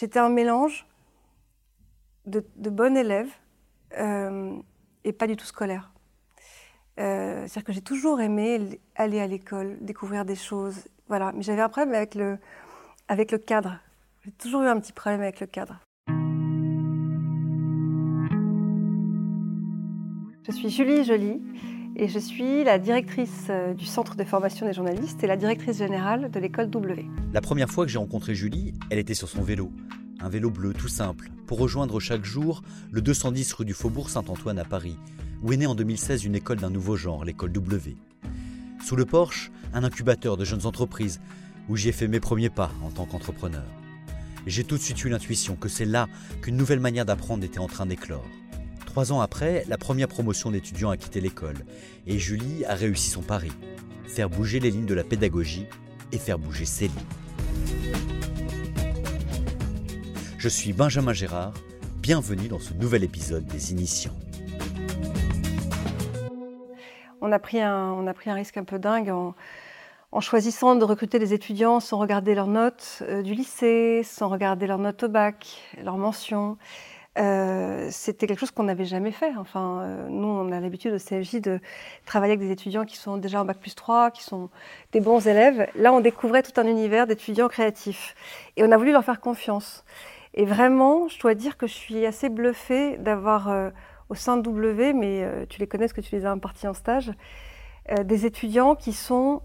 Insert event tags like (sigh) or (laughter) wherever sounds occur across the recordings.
j'étais un mélange de, de bonne élève euh, et pas du tout scolaire. Euh, C'est-à-dire que j'ai toujours aimé aller à l'école, découvrir des choses. Voilà. Mais j'avais un problème avec le, avec le cadre. J'ai toujours eu un petit problème avec le cadre. Je suis Julie Joly et je suis la directrice euh, du Centre de formation des journalistes et la directrice générale de l'école W. La première fois que j'ai rencontré Julie, elle était sur son vélo. Un vélo bleu tout simple, pour rejoindre chaque jour le 210 rue du Faubourg Saint-Antoine à Paris, où est née en 2016 une école d'un nouveau genre, l'école W. Sous le porche, un incubateur de jeunes entreprises, où j'y ai fait mes premiers pas en tant qu'entrepreneur. J'ai tout de suite eu l'intuition que c'est là qu'une nouvelle manière d'apprendre était en train d'éclore. Trois ans après, la première promotion d'étudiants a quitté l'école, et Julie a réussi son pari, faire bouger les lignes de la pédagogie et faire bouger ses lignes. Je suis Benjamin Gérard, bienvenue dans ce nouvel épisode des Initiants. On a pris un, risque un peu dingue en, en choisissant de recruter des étudiants sans regarder leurs notes euh, du lycée, sans regarder leurs notes au bac, leurs mentions. Euh, c'était quelque chose qu'on n'avait jamais fait. Enfin, euh, nous, on a l'habitude au CFJ de travailler avec des étudiants qui sont déjà en bac plus 3, qui sont des bons élèves. Là, on découvrait tout un univers d'étudiants créatifs. Et on a voulu leur faire confiance. Et vraiment, je dois dire que je suis assez bluffée d'avoir euh, au sein de W, mais tu les connais parce que tu les as impartis en stage, des étudiants qui sont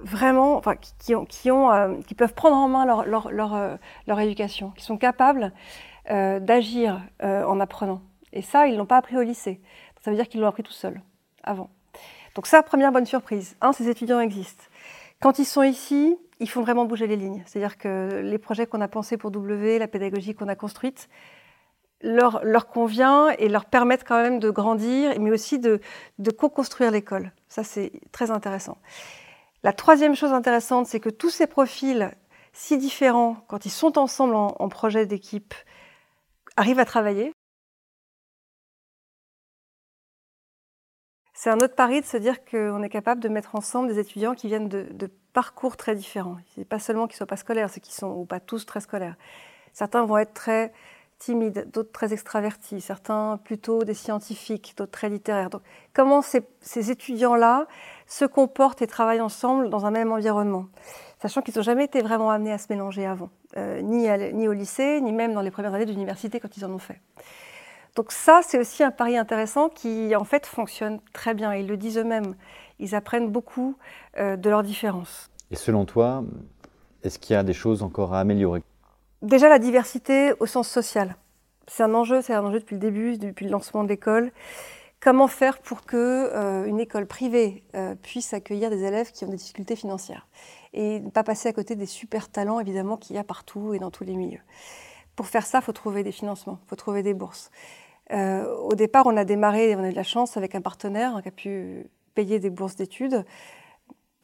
vraiment, enfin, qui, ont, qui, ont, qui peuvent prendre en main leur, leur, leur éducation, qui sont capables euh, d'agir en apprenant. Et ça, ils ne l'ont pas appris au lycée. Ça veut dire qu'ils l'ont appris tout seuls, avant. Donc ça, première bonne surprise. Un, ces étudiants existent. Quand ils sont ici, ils font vraiment bouger les lignes. C'est-à-dire que les projets qu'on a pensés pour W, la pédagogie qu'on a construite, leur, leur, convient et leur permettent quand même de grandir, mais aussi de, co-construire l'école. Ça, c'est très intéressant. La troisième chose intéressante, c'est que tous ces profils si différents, quand ils sont ensemble en, en projet d'équipe, arrivent à travailler. C'est un autre pari de se dire qu'on est capable de mettre ensemble des étudiants qui viennent de, parcours très différents. C'est pas seulement qu'ils soient pas scolaires, c'est qu'ils sont ou pas tous très scolaires. Certains vont être très timides, d'autres très extravertis, certains plutôt des scientifiques, d'autres très littéraires. Comment ces, ces étudiants-là se comportent et travaillent ensemble dans un même environnement, sachant qu'ils n'ont jamais été vraiment amenés à se mélanger avant, euh, ni, à, ni au lycée, ni même dans les premières années d'université quand ils en ont fait. Donc ça, c'est aussi un pari intéressant qui, en fait, fonctionne très bien. Ils le disent eux-mêmes. Ils apprennent beaucoup euh, de leurs différences. Et selon toi, est-ce qu'il y a des choses encore à améliorer? Déjà, la diversité au sens social. C'est un enjeu, c'est un enjeu depuis le début, depuis le lancement de l'école. Comment faire pour que euh, une école privée euh, puisse accueillir des élèves qui ont des difficultés financières et ne pas passer à côté des super talents évidemment qu'il y a partout et dans tous les milieux. Pour faire ça, il faut trouver des financements, il faut trouver des bourses. Euh, au départ, on a démarré, on a eu de la chance avec un partenaire qui a pu payer des bourses d'études,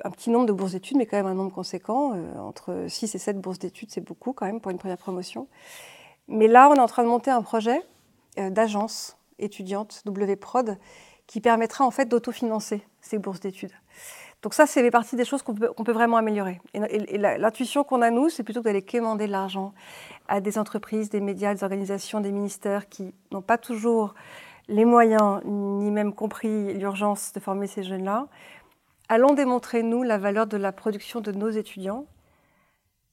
un petit nombre de bourses d'études, mais quand même un nombre conséquent. Entre 6 et 7 bourses d'études, c'est beaucoup quand même pour une première promotion. Mais là, on est en train de monter un projet d'agence étudiante, WPROD, qui permettra en fait d'autofinancer ces bourses d'études. Donc ça, c'est partie des choses qu'on peut, vraiment améliorer. Et, l'intuition qu'on a, nous, c'est plutôt d'aller quémander de l'argent à des entreprises, des médias, des organisations, des ministères qui n'ont pas toujours les moyens, ni même compris l'urgence de former ces jeunes-là. Allons démontrer, nous, la valeur de la production de nos étudiants.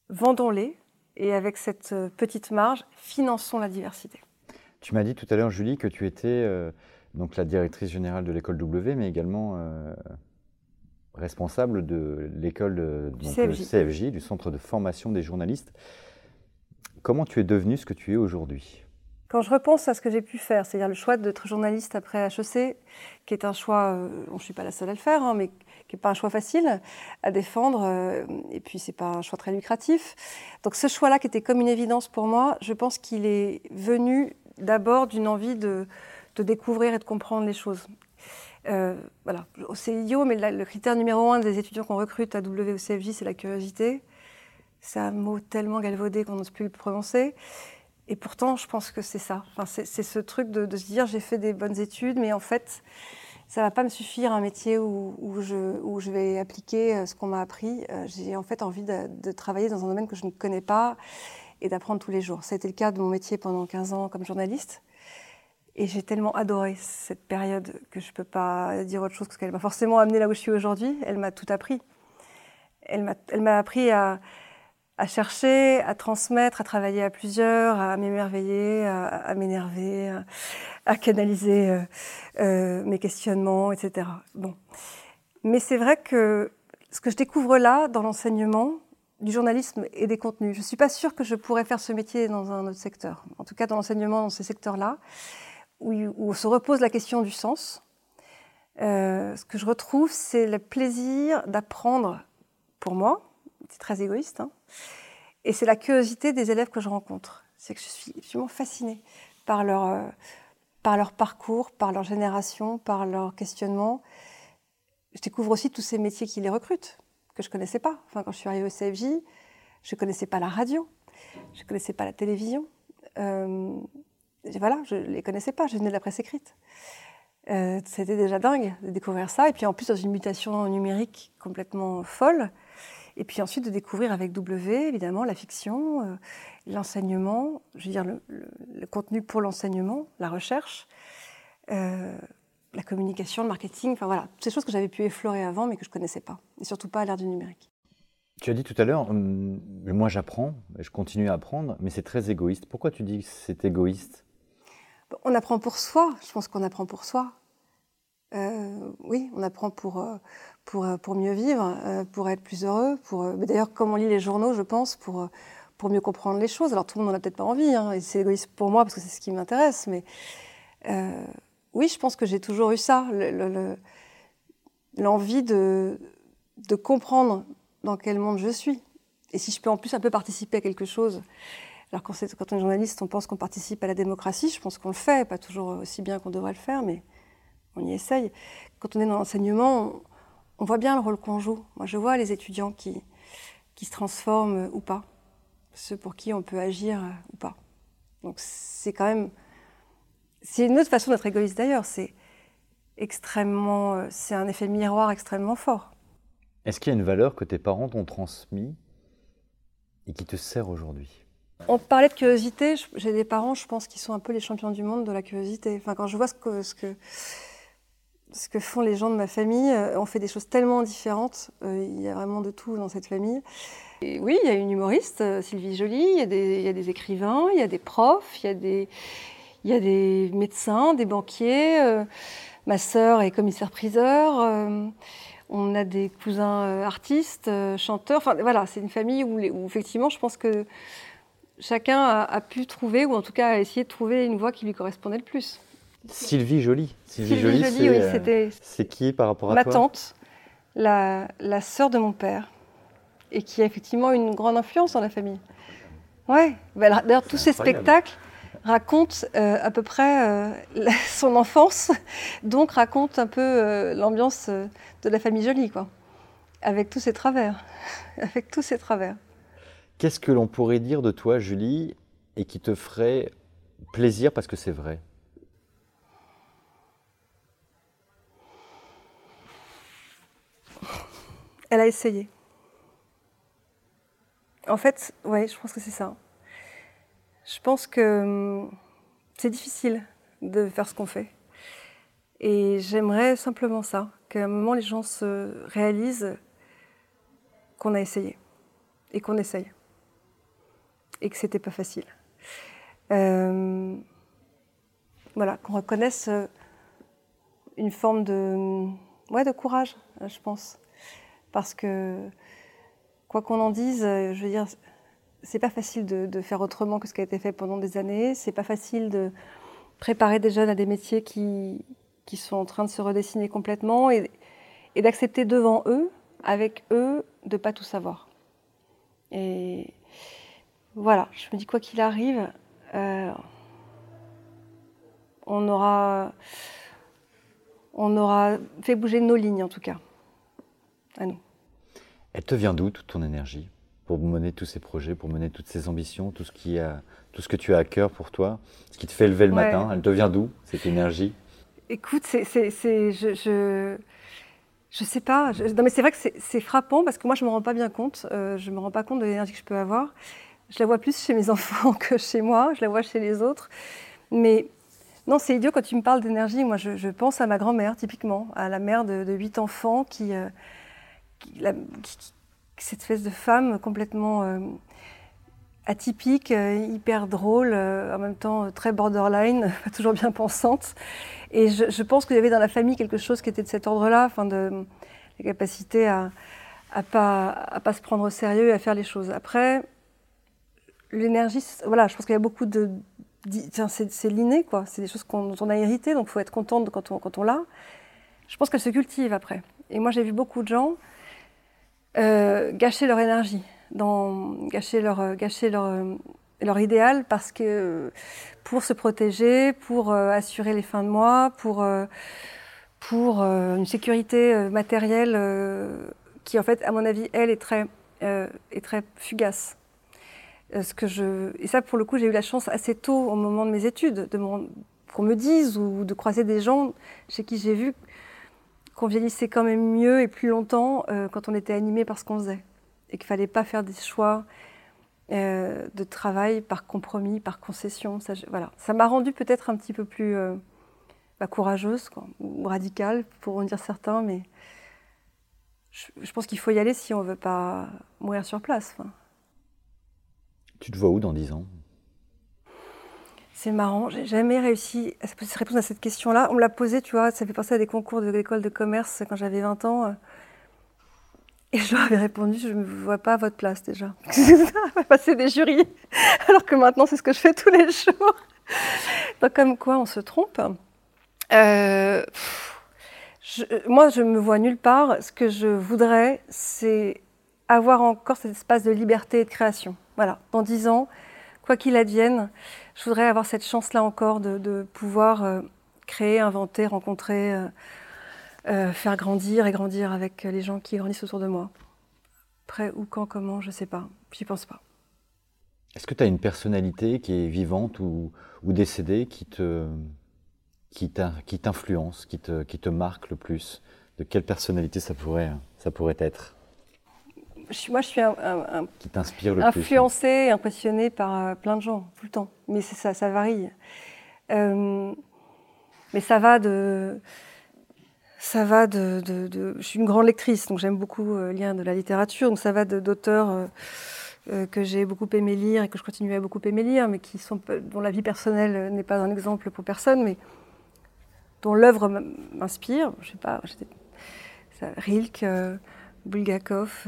Vendons-les et avec cette petite marge, finançons la diversité. Tu m'as dit tout à l'heure, Julie, que tu étais euh, donc la directrice générale de l'école W, mais également euh, responsable de l'école du CFJ. CFJ, du Centre de formation des journalistes. Comment tu es devenue ce que tu es aujourd'hui? Quand je repense à ce que j'ai pu faire, c'est-à-dire le choix d'être journaliste après HEC, qui est un choix, euh, bon, je ne suis pas la seule à le faire, hein, mais qui n'est pas un choix facile à défendre, euh, et puis c'est pas un choix très lucratif. Donc ce choix-là, qui était comme une évidence pour moi, je pense qu'il est venu d'abord d'une envie de, découvrir et de comprendre les choses. Euh, voilà, c'est idiot, mais le critère numéro un des étudiants qu'on recrute à WCFJ, c'est la curiosité. C'est un mot tellement galvaudé qu'on n'ose plus le prononcer. Et pourtant, je pense que c'est ça. Enfin, c'est ce truc de, se dire j'ai fait des bonnes études, mais en fait, ça va pas me suffire un métier où, je, vais appliquer euh, ce qu'on m'a appris. Euh, j'ai en fait envie de, travailler dans un domaine que je ne connais pas et d'apprendre tous les jours. Ça a été le cas de mon métier pendant 15 ans comme journaliste. Et j'ai tellement adoré cette période que je ne peux pas dire autre chose parce qu'elle m'a forcément amené là où je suis aujourd'hui. Elle m'a tout appris. Elle m'a appris à, à, chercher, à transmettre, à travailler à plusieurs, à m'émerveiller, à, m'énerver, à, canaliser euh, euh, mes questionnements, etc. Bon. Mais c'est vrai que ce que je découvre là, dans l'enseignement, du journalisme et des contenus, je ne suis pas sûre que je pourrais faire ce métier dans un autre secteur. En tout cas, dans l'enseignement, dans ces secteurs-là, où, se repose la question du sens. Euh, ce que je retrouve, c'est le plaisir d'apprendre pour moi. C'est très égoïste. Hein, et c'est la curiosité des élèves que je rencontre. C'est que je suis absolument fascinée par leur, euh, par leur parcours, par leur génération, par leur questionnement. Je découvre aussi tous ces métiers qui les recrutent, que je connaissais pas. Enfin, quand je suis arrivée au CFJ, je connaissais pas la radio, je connaissais pas la télévision. Euh, voilà, je les connaissais pas, je venais de la presse écrite. Euh, c'était déjà dingue de découvrir ça. Et puis en plus, dans une mutation numérique complètement folle. Et puis ensuite, de découvrir avec W, évidemment, la fiction, euh, l'enseignement, je veux dire, le, contenu pour l'enseignement, la recherche, la communication, le marketing, enfin voilà, toutes ces choses que j'avais pu effleurer avant, mais que je ne connaissais pas. Et surtout pas à l'ère du numérique. Tu as dit tout à l'heure, hum, moi j'apprends, je continue à apprendre, mais c'est très égoïste. Pourquoi tu dis que c'est égoïste? On apprend pour soi, je pense qu'on apprend pour soi. Euh, oui, on apprend pour, euh, pour, euh, pour mieux vivre, pour être plus heureux. Pour, d'ailleurs, comme on lit les journaux, je pense, pour, pour mieux comprendre les choses. Alors tout le monde n'en a peut-être pas envie, hein, et c'est égoïste pour moi parce que c'est ce qui m'intéresse, mais oui, je pense que j'ai toujours eu ça, l'envie de, comprendre dans quel monde je suis. Et si je peux en plus un peu participer à quelque chose, alors quand, on est journaliste, on pense qu'on participe à la démocratie, je pense qu'on le fait, pas toujours aussi bien qu'on devrait le faire, mais on y essaye. Quand on est dans l'enseignement, on, voit bien le rôle qu'on joue. Moi, je vois les étudiants qui, qui se transforment ou pas, ceux pour qui on peut agir ou pas. Donc c'est quand même... C'est une autre façon d'être égoïste d'ailleurs, c'est extrêmement... C'est un effet miroir extrêmement fort. Est-ce qu'il y a une valeur que tes parents t'ont transmise et qui te sert aujourd'hui? On parlait de curiosité. J'ai des parents, je pense, qui sont un peu les champions du monde de la curiosité. Enfin, quand je vois ce que, ce que, ce que font les gens de ma famille, euh, on fait des choses tellement différentes. Euh, il y a vraiment de tout dans cette famille. Et oui, il y a une humoriste, euh, Sylvie Joly, il y, a des, il y, a des, écrivains, il y a des profs, il y a des, il y a des médecins, des banquiers. ma sœur est commissaire-priseur. On a des cousins euh, artistes, euh, chanteurs. Enfin, voilà, c'est une famille où, effectivement, je pense que chacun a, pu trouver, ou en tout cas a essayé de trouver une voie qui lui correspondait le plus. Sylvie Joly. Sylvie, Joly, oui, euh, c'était. C'est qui par rapport à ma toi? Ma tante, la, la sœur de mon père, et qui a effectivement une grande influence dans la famille. Ouais. Bah, d'ailleurs, tous ces spectacles raconte euh, à peu près euh, (laughs) son enfance, donc raconte un peu euh, l'ambiance de la famille Jolie, quoi, avec tous ses travers, (laughs) avec tous ses travers. Qu'est-ce que l'on pourrait dire de toi, Julie, et qui te ferait plaisir parce que c'est vrai? Elle a essayé. En fait, oui, je pense que c'est ça. Je pense que hum, c'est difficile de faire ce qu'on fait. Et j'aimerais simplement ça, qu'à un moment les gens se réalisent qu'on a essayé et qu'on essaye et que c'était pas facile. Euh, voilà, qu'on reconnaisse euh, une forme de, ouais, de courage, je pense. Parce que, quoi qu'on en dise, je veux dire, c'est pas facile de, faire autrement que ce qui a été fait pendant des années. C'est pas facile de préparer des jeunes à des métiers qui, qui sont en train de se redessiner complètement et, d'accepter devant eux, avec eux, de pas tout savoir. Et voilà, je me dis quoi qu'il arrive, euh, on aura, on aura fait bouger nos lignes en tout cas, à nous. Elle te vient d'où toute ton énergie? Pour mener tous ces projets, pour mener toutes ces ambitions, tout ce, qui a, tout ce que tu as à cœur pour toi, ce qui te fait lever le matin Elle te vient d'où, cette énergie? Écoute, c'est, je, je, je, sais pas. non, mais c'est vrai que c'est, frappant parce que moi, je ne me rends pas bien compte. Euh, je me rends pas compte de l'énergie que je peux avoir. Je la vois plus chez mes (laughs) enfants que chez moi, je la vois chez les autres. Mais non, c'est idiot quand tu me parles d'énergie. Moi, je, pense à ma grand-mère, typiquement, à la mère de, huit enfants, qui, euh, cette espèce de femme complètement euh, atypique, euh, hyper drôle, en même temps très borderline, (laughs) pas toujours bien pensante. Et je, pense qu'il y avait dans la famille quelque chose qui était de cet ordre-là, enfin de la capacité à à pas à pas se prendre au sérieux et à faire les choses. Après, l'énergie, voilà, je pense qu'il y a beaucoup de, c'est l'inné quoi. C'est des choses dont on a hérité, donc il faut être contente quand on quand on l'a. Je pense qu'elle se cultive après. Et moi, j'ai vu beaucoup de gens euh, gâcher leur énergie, gâcher leur euh, gâcher leur euh, leur idéal parce que pour se protéger, pour assurer les fins de mois, pour pour une sécurité matérielle qui en fait, à mon avis, elle est très, est très fugace. Ce que je... Et ça, pour le coup, j'ai eu la chance assez tôt, au moment de mes études, de qu'on me dise ou de croiser des gens chez qui j'ai vu qu'on vieillissait quand même mieux et plus longtemps euh, quand on était animé par ce qu'on faisait. Et qu'il fallait pas faire des choix de travail par compromis, par concession. Ça, voilà. ça m'a rendue peut-être un petit peu plus bah, courageuse ou radicale, pour en dire certains, mais je, pense qu'il faut y aller si on veut pas mourir sur place. Tu te vois où dans 10 ans? C'est marrant, j'ai jamais réussi à répondre à cette question-là. On me l'a posée, tu vois, ça fait penser à des concours de l'école de commerce quand j'avais 20 ans. Et je leur avais répondu, je ne me vois pas à votre place déjà. (laughs) passer des jurys, alors que maintenant c'est ce que je fais tous les jours. Donc comme quoi on se trompe. Euh, moi, je me vois nulle part. Ce que je voudrais, c'est avoir encore cet espace de liberté et de création. Voilà, dans dix ans, quoi qu'il advienne, je voudrais avoir cette chance-là encore de, pouvoir euh, créer, inventer, rencontrer, euh, euh, faire grandir et grandir avec les gens qui grandissent autour de moi. Après, où, quand, comment, je ne sais pas. J'y pense pas. Est-ce que tu as une personnalité qui est vivante ou décédée qui te, qui t'influence, qui te, qui te marque le plus? De quelle personnalité ça pourrait, ça pourrait être? Moi, je suis un, influencée impressionnée par euh, plein de gens tout le temps. Mais c'est ça, ça varie. Euh, mais ça va de, ça va de, de, Je suis une grande lectrice, donc j'aime beaucoup euh, lire de la littérature. Donc ça va d'auteurs que j'ai beaucoup aimé lire et que je continue à beaucoup aimer lire, mais qui sont dont la vie personnelle n'est pas un exemple pour personne, mais dont l'œuvre m'inspire. Je sais pas, Rilke, euh, Bulgakov.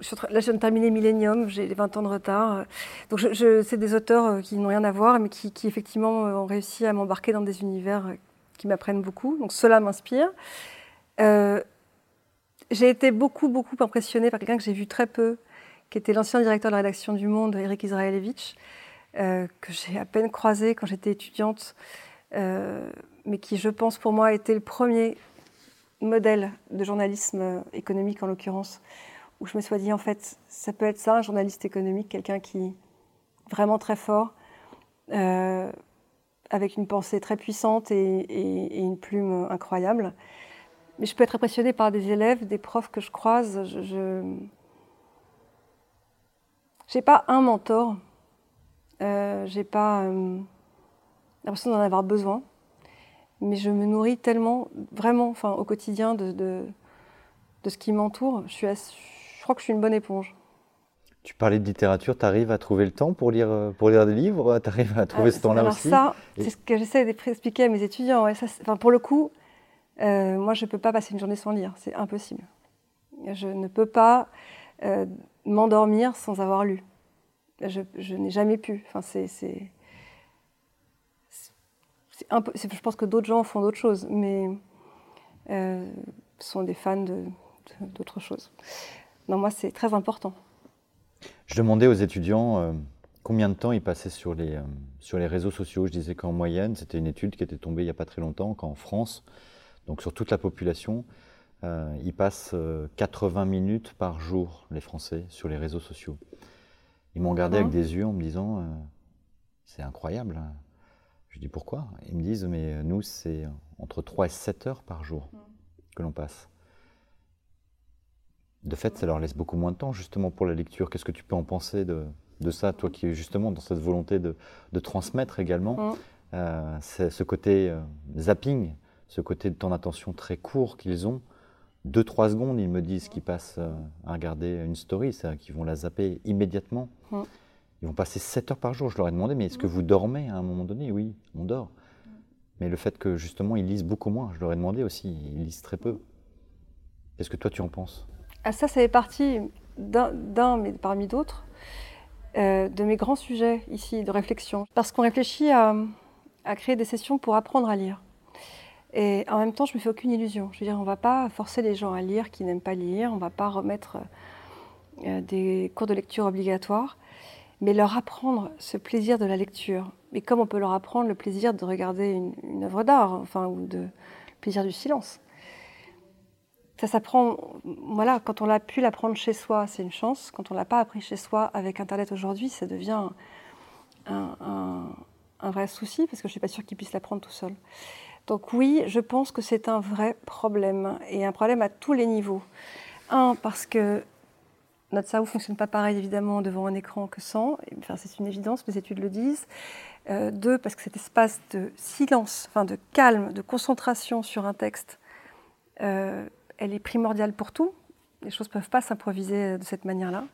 Euh, là, je viens de terminer Millennium, j'ai 20 ans de retard. Donc, c'est des auteurs euh, qui n'ont rien à voir, mais qui, effectivement ont réussi à m'embarquer dans des univers qui m'apprennent beaucoup. Donc, cela m'inspire. j'ai été beaucoup, beaucoup impressionnée par quelqu'un que j'ai vu très peu, qui était l'ancien directeur de la rédaction du Monde, Eric Israelevich, euh, que j'ai à peine croisé quand j'étais étudiante, euh, mais qui, je pense, pour moi, a été le premier modèle de journalisme économique, en l'occurrence, où je me suis dit, en fait, ça peut être ça, un journaliste économique, quelqu'un qui est vraiment très fort, euh, avec une pensée très puissante et, une plume incroyable. Mais je peux être impressionnée par des élèves, des profs que je croise. Je n'ai pas un mentor, euh, j'ai pas euh, l'impression d'en avoir besoin, mais je me nourris tellement, vraiment, au quotidien de, de, ce qui m'entoure. Je, suis crois que je suis une bonne éponge. Tu parlais de littérature, tu arrives à trouver le temps pour lire, pour lire des livres Tu arrives à trouver ce temps-là aussi ça, c'est ce que j'essaie d'expliquer à mes étudiants. Ça, enfin, pour le coup, euh, moi, je ne peux pas passer une journée sans lire. C'est impossible. Je ne peux pas m'endormir sans avoir lu je, n'ai jamais pu. Enfin, c'est, je pense que d'autres gens font d'autres choses, mais euh, sont des fans de, d'autres choses. Non, moi, c'est très important. Je demandais aux étudiants euh, combien de temps ils passaient sur les, euh, sur les réseaux sociaux. Je disais qu'en moyenne, c'était une étude qui était tombée il n'y a pas très longtemps, qu'en France, donc sur toute la population, ils passent 80 minutes par jour, les Français, sur les réseaux sociaux. Ils m'ont regardé avec des yeux en me disant euh, C'est incroyable. Hein. Je dis pourquoi? Ils me disent Mais euh, nous, c'est entre 3 et 7 heures par jour que l'on passe. De fait, ça leur laisse beaucoup moins de temps justement pour la lecture. Qu'est-ce que tu peux en penser de, de ça, toi qui es justement dans cette volonté de, de transmettre également mm. euh, ce côté euh, zapping, ce côté de temps d'attention très court qu'ils ont? Deux, trois secondes, ils me disent qu'ils passent euh, à regarder une story, qu'ils vont la zapper immédiatement. Mm. Ils vont passer 7 heures par jour. Je leur ai demandé, mais est-ce que vous dormez à un moment donné? Oui, on dort. Mais le fait que justement ils lisent beaucoup moins, je leur ai demandé aussi, ils lisent très peu. Qu'est-ce que toi tu en penses? Ah, Ça, ça fait partie d'un, mais parmi d'autres, euh, de mes grands sujets ici de réflexion. Parce qu'on réfléchit à, créer des sessions pour apprendre à lire. Et en même temps, je me fais aucune illusion. Je veux dire, on ne va pas forcer les gens à lire qui n'aiment pas lire, on ne va pas remettre euh, des cours de lecture obligatoires mais leur apprendre ce plaisir de la lecture. Et comme on peut leur apprendre le plaisir de regarder une, œuvre d'art, enfin, ou de, le plaisir du silence. Ça s'apprend, voilà, quand on l'a pu l'apprendre chez soi, c'est une chance. Quand on ne l'a pas appris chez soi avec Internet aujourd'hui, ça devient un, vrai souci, parce que je ne suis pas sûre qu'ils puissent l'apprendre tout seul. Donc oui, je pense que c'est un vrai problème, et un problème à tous les niveaux. Un, parce que notre cerveau ne fonctionne pas pareil, évidemment, devant un écran que sans. Enfin, c'est une évidence, les études le disent. Euh, deux, parce que cet espace de silence, enfin de calme, de concentration sur un texte, euh, elle est primordiale pour tout. Les choses ne peuvent pas s'improviser de cette manière-là.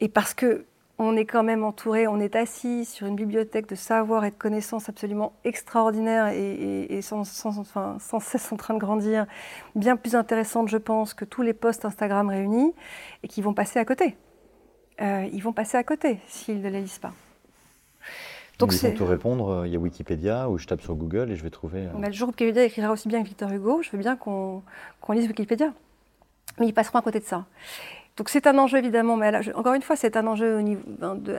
Et parce que on est quand même entouré, on est assis sur une bibliothèque de savoir et de connaissances absolument extraordinaires et, sans, cesse en train de grandir, bien plus intéressantes, je pense, que tous les posts Instagram réunis, et qui vont passer à côté. Euh, ils vont passer à côté s'ils ne les lisent pas. Donc ils vont te répondre, euh, il y a Wikipédia, ou je tape sur Google et je vais trouver... Euh, le jour où Wikipédia écrira aussi bien que Victor Hugo, je veux bien qu'on lise Wikipédia. Mais ils passeront à côté de ça. Donc c'est un enjeu évidemment, mais encore une fois, c'est un enjeu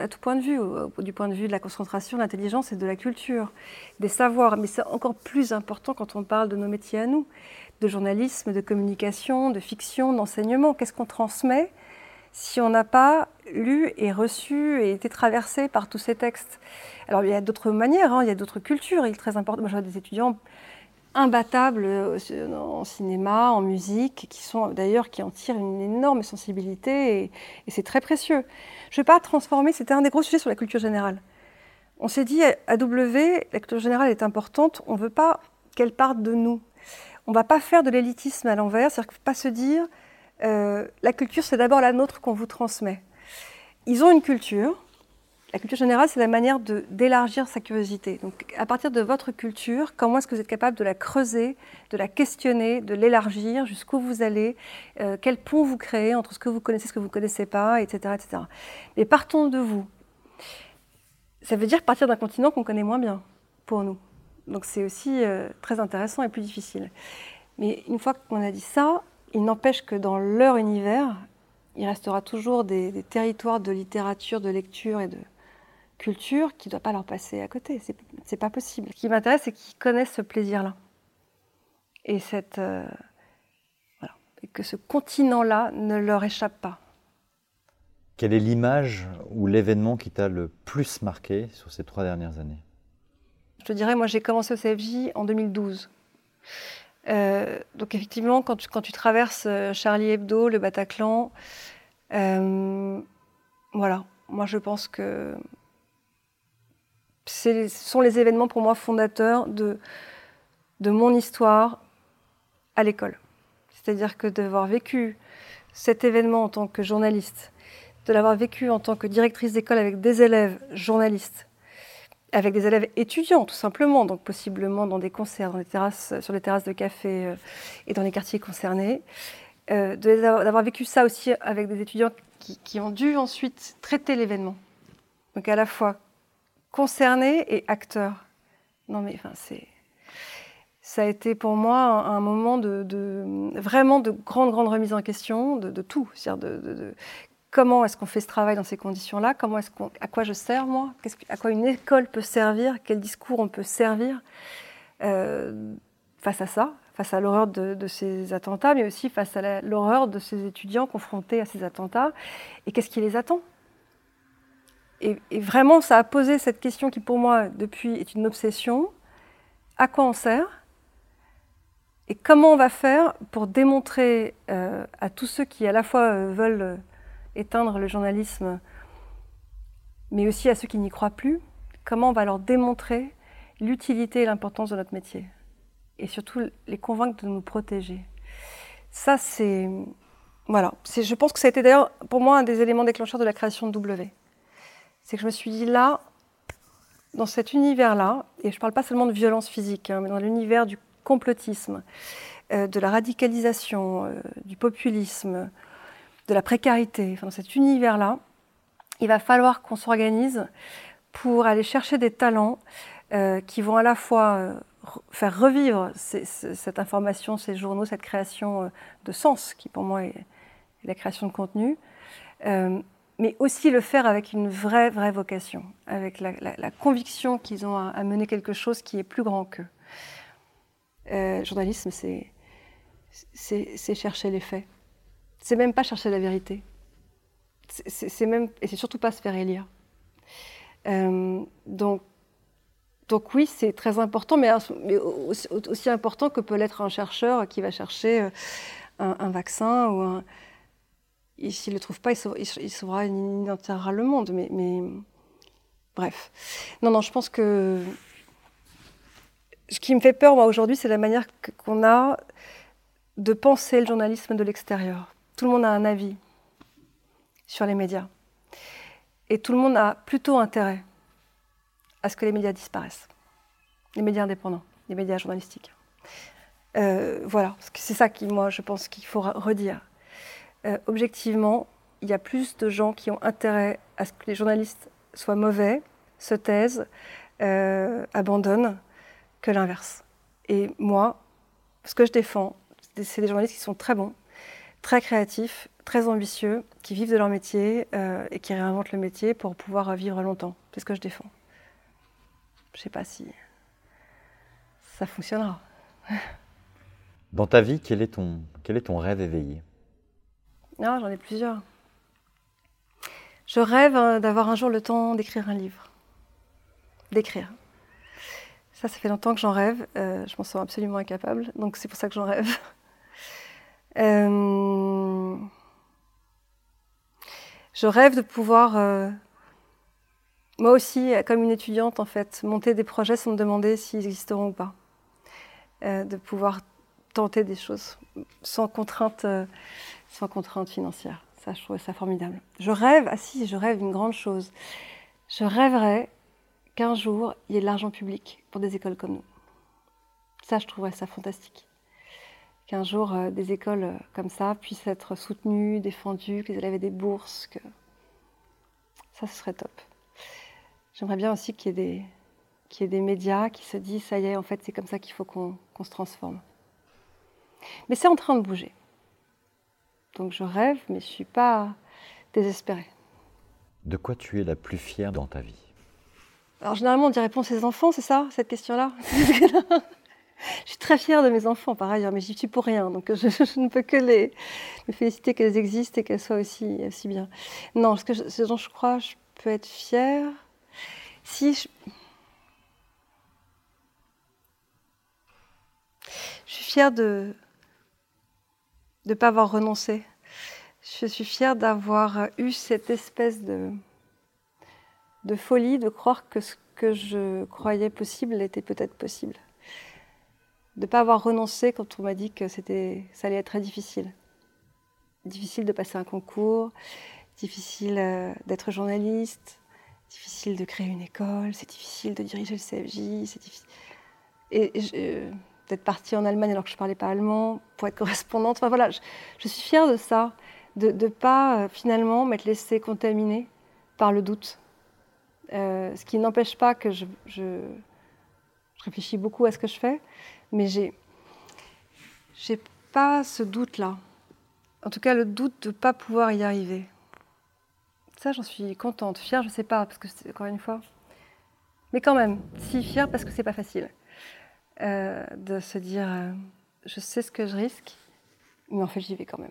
à tout point de vue, du point de vue de la concentration, de l'intelligence et de la culture, des savoirs. Mais c'est encore plus important quand on parle de nos métiers à nous, de journalisme, de communication, de fiction, d'enseignement. Qu'est-ce qu'on transmet si on n'a pas lu et reçu et été traversé par tous ces textes Alors il y a d'autres manières, hein, il y a d'autres cultures. Il est très important. Moi, je vois des étudiants imbattables euh, en cinéma, en musique, qui sont d'ailleurs qui en tirent une énorme sensibilité et, c'est très précieux. Je ne vais pas transformer, c'était un des gros sujets sur la culture générale. On s'est dit à W, la culture générale est importante, on ne veut pas qu'elle parte de nous. On ne va pas faire de l'élitisme à l'envers, c'est-à-dire pas se dire euh, la culture c'est d'abord la nôtre qu'on vous transmet. Ils ont une culture, la culture générale, c'est la manière d'élargir sa curiosité. Donc, à partir de votre culture, comment est-ce que vous êtes capable de la creuser, de la questionner, de l'élargir, jusqu'où vous allez, euh, quel pont vous créez entre ce que vous connaissez ce que vous ne connaissez pas, etc., etc. Mais partons de vous. Ça veut dire partir d'un continent qu'on connaît moins bien, pour nous. Donc, c'est aussi euh, très intéressant et plus difficile. Mais une fois qu'on a dit ça, il n'empêche que dans leur univers, il restera toujours des, des territoires de littérature, de lecture et de, culture qui ne doit pas leur passer à côté. C'est, n'est pas possible. Ce qui m'intéresse, c'est qu'ils connaissent ce plaisir-là. Et, cette, euh, et que ce continent-là ne leur échappe pas. Quelle est l'image ou l'événement qui t'a le plus marqué sur ces trois dernières années? Je te dirais, moi j'ai commencé au CFJ en 2012. Euh, donc effectivement, quand tu, traverses euh, Charlie Hebdo, le Bataclan, voilà, moi je pense que ce sont les événements pour moi fondateurs de, de mon histoire à l'école. C'est-à-dire que d'avoir vécu cet événement en tant que journaliste, de l'avoir vécu en tant que directrice d'école avec des élèves journalistes, avec des élèves étudiants tout simplement, donc possiblement dans des concerts, dans les terrasses, sur les terrasses de café euh, et dans les quartiers concernés, euh, d'avoir vécu ça aussi avec des étudiants qui, ont dû ensuite traiter l'événement. Donc à la fois concerné et acteur. Non mais enfin c'est ça a été pour moi un, moment de, vraiment de grande grande remise en question de, tout, c'est-à-dire de, comment est-ce qu'on fait ce travail dans ces conditions-là, comment à quoi je sers moi, à quoi une école peut servir, quel discours on peut servir euh, face à ça, face à l'horreur de, ces attentats, mais aussi face à l'horreur de ces étudiants confrontés à ces attentats, et qu'est-ce qui les attend? Et, vraiment, ça a posé cette question qui, pour moi, depuis, est une obsession. À quoi on sert? Et comment on va faire pour démontrer à tous ceux qui à la fois veulent éteindre le journalisme, mais aussi à ceux qui n'y croient plus, comment on va leur démontrer l'utilité et l'importance de notre métier et surtout les convaincre de nous protéger. Ça, c'est. Voilà. Je pense que ça a été d'ailleurs pour moi un des éléments déclencheurs de la création de W. C'est que je me suis dit là, dans cet univers-là, et je ne parle pas seulement de violence physique, hein, mais dans l'univers du complotisme, euh, de la radicalisation, euh, du populisme, de la précarité, dans cet univers-là, il va falloir qu'on s'organise pour aller chercher des talents euh, qui vont à la fois faire revivre cette information, ces journaux, cette création de sens, qui pour moi est, la création de contenu, mais aussi le faire avec une vraie, vraie vocation, avec la, conviction qu'ils ont à, mener quelque chose qui est plus grand qu'eux. Euh, journalisme, c'est chercher les faits. C'est même pas chercher la vérité. C'est même et c'est surtout pas se faire élire. Euh, donc, donc oui, c'est très important, mais, aussi, important que peut l'être un chercheur qui va chercher euh, un, vaccin ou s'il ne le trouve pas, il sauvera, il enterrera le monde. Mais, bref. Non, non, je pense que ce qui me fait peur, moi, aujourd'hui, c'est la manière qu'on a de penser le journalisme de l'extérieur. Tout le monde a un avis sur les médias. Et tout le monde a plutôt intérêt à ce que les médias disparaissent. Les médias indépendants, les médias journalistiques. Euh, voilà, c'est ça qui, moi, je pense qu'il faut redire. Euh, objectivement, il y a plus de gens qui ont intérêt à ce que les journalistes soient mauvais, se taisent, euh, abandonnent, que l'inverse. Et moi, ce que je défends, c'est des journalistes qui sont très bons, très créatifs, très ambitieux, qui vivent de leur métier euh, et qui réinventent le métier pour pouvoir vivre longtemps. C'est ce que je défends. Je ne sais pas si ça fonctionnera. (laughs) Dans ta vie, quel est ton, quel est ton rêve éveillé? Non, j'en ai plusieurs. Je rêve euh, d'avoir un jour le temps d'écrire un livre. D'écrire. Ça, ça fait longtemps que j'en rêve. Euh, je m'en sens absolument incapable, donc c'est pour ça que j'en rêve. (laughs) Euh, je rêve de pouvoir, moi aussi, comme une étudiante, en fait, monter des projets sans me demander s'ils existeront ou pas. de pouvoir tenter des choses sans contrainte sans contrainte financière. Ça, je trouvais ça formidable. Je rêve, ah si, je rêve une grande chose. Je rêverais qu'un jour, il y ait de l'argent public pour des écoles comme nous. Ça, je trouverais ça fantastique. Qu'un jour, euh, des écoles euh, comme ça puissent être soutenues, défendues, que les élèves aient des bourses. Que... Ça, ce serait top. J'aimerais bien aussi qu'il y, ait des, qu'il y ait des médias qui se disent, ça y est, en fait, c'est comme ça qu'il faut qu'on, qu'on se transforme. Mais c'est en train de bouger. Donc je rêve, mais je ne suis pas désespérée. De quoi tu es la plus fière dans ta vie? Alors généralement on dit réponse ses enfants, c'est ça, cette question-là? (laughs) très fière de mes enfants par ailleurs, mais j'y suis pour rien. Donc je, ne peux que les, me féliciter qu'elles existent et qu'elles soient aussi, bien. Non, ce, que ce dont je crois je peux être fière, si je... Je suis fière de, ne pas avoir renoncé. Je suis fière d'avoir eu cette espèce de folie, de croire que ce que je croyais possible était peut-être possible. De ne pas avoir renoncé quand on m'a dit que ça allait être très difficile. Difficile de passer un concours, difficile euh, d'être journaliste, difficile de créer une école, c'est difficile de diriger le CFJ, c'est difficile. Et je, d'être partie en Allemagne alors que je ne parlais pas allemand, pour être (laughs) correspondante. Enfin voilà, je, suis fière de ça, de ne pas euh, finalement m'être laissée contaminer par le doute. Euh, ce qui n'empêche pas que je, je, réfléchis beaucoup à ce que je fais, mais j'ai j'ai pas ce doute-là. En tout cas, le doute de ne pas pouvoir y arriver. Ça, j'en suis contente, fière, je ne sais pas, parce que c'est encore une fois. Mais quand même, si fière parce que c'est pas facile. Euh, de se dire, euh, je sais ce que je risque, mais en fait j'y vais quand même.